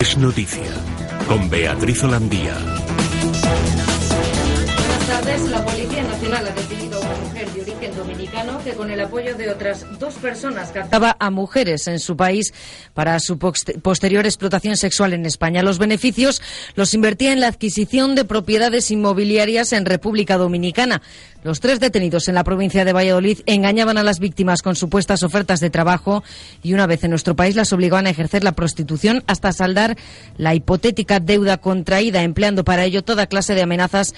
Es noticia con Beatriz Holandía. Tardes. La Policía Nacional ha detenido a una mujer de origen dominicano que con el apoyo de otras dos personas captaba a mujeres en su país para su posterior explotación sexual en España. Los beneficios los invertía en la adquisición de propiedades inmobiliarias en República Dominicana. Los tres detenidos en la provincia de Valladolid engañaban a las víctimas con supuestas ofertas de trabajo y una vez en nuestro país las obligaban a ejercer la prostitución hasta saldar la hipotética deuda contraída, empleando para ello toda clase de amenazas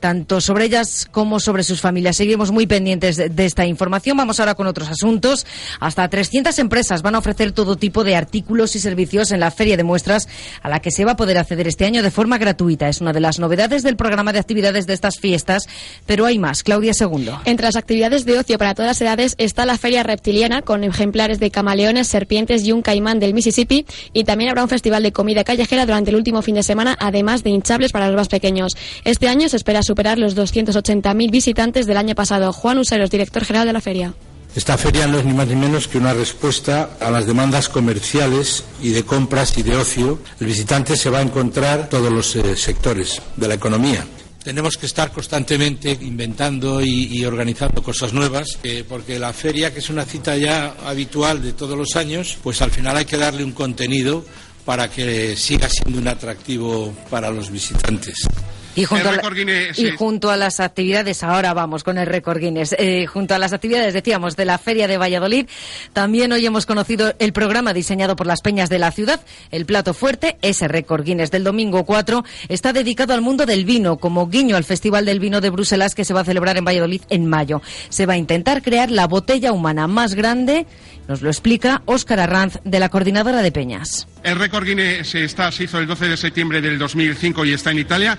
tanto sobre ellas como sobre sus familias. Seguimos muy pendientes de, esta información. Vamos ahora con otros asuntos. Hasta 300 empresas van a ofrecer todo tipo de artículos y servicios en la feria de muestras a la que se va a poder acceder este año de forma gratuita. Es una de las novedades del programa de actividades de estas fiestas, pero hay más. Claudia Segundo. Entre las actividades de ocio para todas las edades está la feria reptiliana con ejemplares de camaleones, serpientes y un caimán del Mississippi y también habrá un festival de comida callejera durante el último fin de semana, además de hinchables para los más pequeños. Este año se espera superar los 280.000 visitantes del año pasado. Juan Useros, director general de la feria. Esta feria no es ni más ni menos que una respuesta a las demandas comerciales y de compras y de ocio. El visitante se va a encontrar todos los eh, sectores de la economía tenemos que estar constantemente inventando y, organizando cosas nuevas, porque la feria, que es una cita ya habitual de todos los años, pues al final hay que darle un contenido para que siga siendo un atractivo para los visitantes. Y junto, a, las actividades, ahora vamos con el récord Guinness, eh, junto a las actividades, decíamos, de la Feria de Valladolid, también hoy hemos conocido el programa diseñado por las peñas de la ciudad. El plato fuerte, ese récord Guinness del domingo 4, está dedicado al mundo del vino, como guiño al Festival del Vino de Bruselas que se va a celebrar en Valladolid en mayo. Se va a intentar crear la botella humana más grande nos lo explica Óscar Arranz, de la Coordinadora de Peñas. El récord Guinness está, se hizo el 12 de septiembre del 2005 y está en Italia,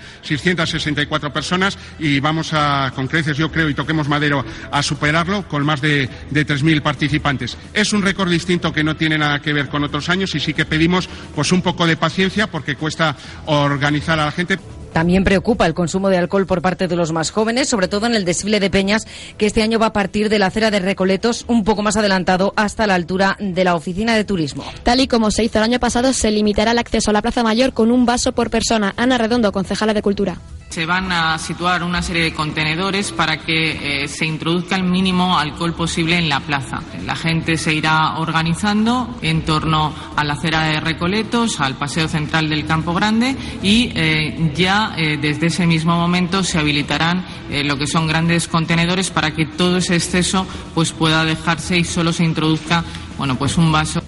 664 personas, y vamos a, con creces, yo creo, y toquemos madero, a superarlo con más de, de 3.000 participantes. Es un récord distinto que no tiene nada que ver con otros años y sí que pedimos pues un poco de paciencia porque cuesta organizar a la gente. También preocupa el consumo de alcohol por parte de los más jóvenes, sobre todo en el desfile de peñas, que este año va a partir de la acera de Recoletos, un poco más adelantado, hasta la altura de la oficina de turismo. Tal y como se hizo el año pasado, se limitará el acceso a la Plaza Mayor con un vaso por persona. Ana Redondo, concejala de Cultura se van a situar una serie de contenedores para que eh, se introduzca el mínimo alcohol posible en la plaza. La gente se irá organizando en torno a la acera de Recoletos, al paseo central del Campo Grande y eh, ya eh, desde ese mismo momento se habilitarán lo que son grandes contenedores para que todo ese exceso pues pueda dejarse y solo se introduzca bueno pues un vaso.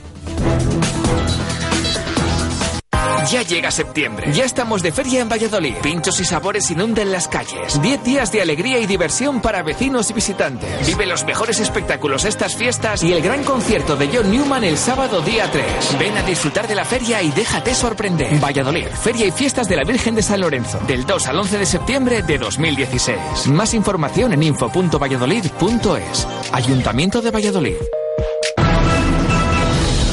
Ya llega septiembre. Ya estamos de feria en Valladolid. Pinchos y sabores inundan las calles. Diez días de alegría y diversión para vecinos y visitantes. Vive los mejores espectáculos estas fiestas y el gran concierto de John Newman el sábado día 3. Ven a disfrutar de la feria y déjate sorprender. Valladolid, Feria y Fiestas de la Virgen de San Lorenzo. Del 2 al 11 de septiembre de 2016. Más información en info.valladolid.es. Ayuntamiento de Valladolid.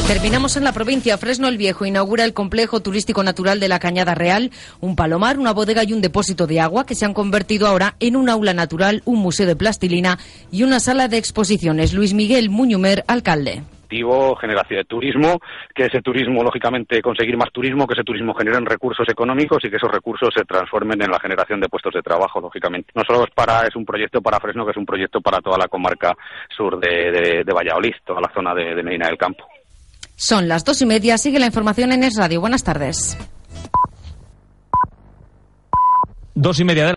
Terminamos en la provincia. Fresno el Viejo inaugura el complejo turístico natural de la Cañada Real, un palomar, una bodega y un depósito de agua que se han convertido ahora en un aula natural, un museo de plastilina y una sala de exposiciones. Luis Miguel Muñumer, alcalde generación de turismo, que ese turismo, lógicamente, conseguir más turismo, que ese turismo genere recursos económicos y que esos recursos se transformen en la generación de puestos de trabajo, lógicamente. No solo es para, es un proyecto para Fresno, que es un proyecto para toda la comarca sur de, Valladolid, toda la zona de Medina del Campo. Son las dos y media. Sigue la información en Es Radio. Buenas tardes. Dos y media de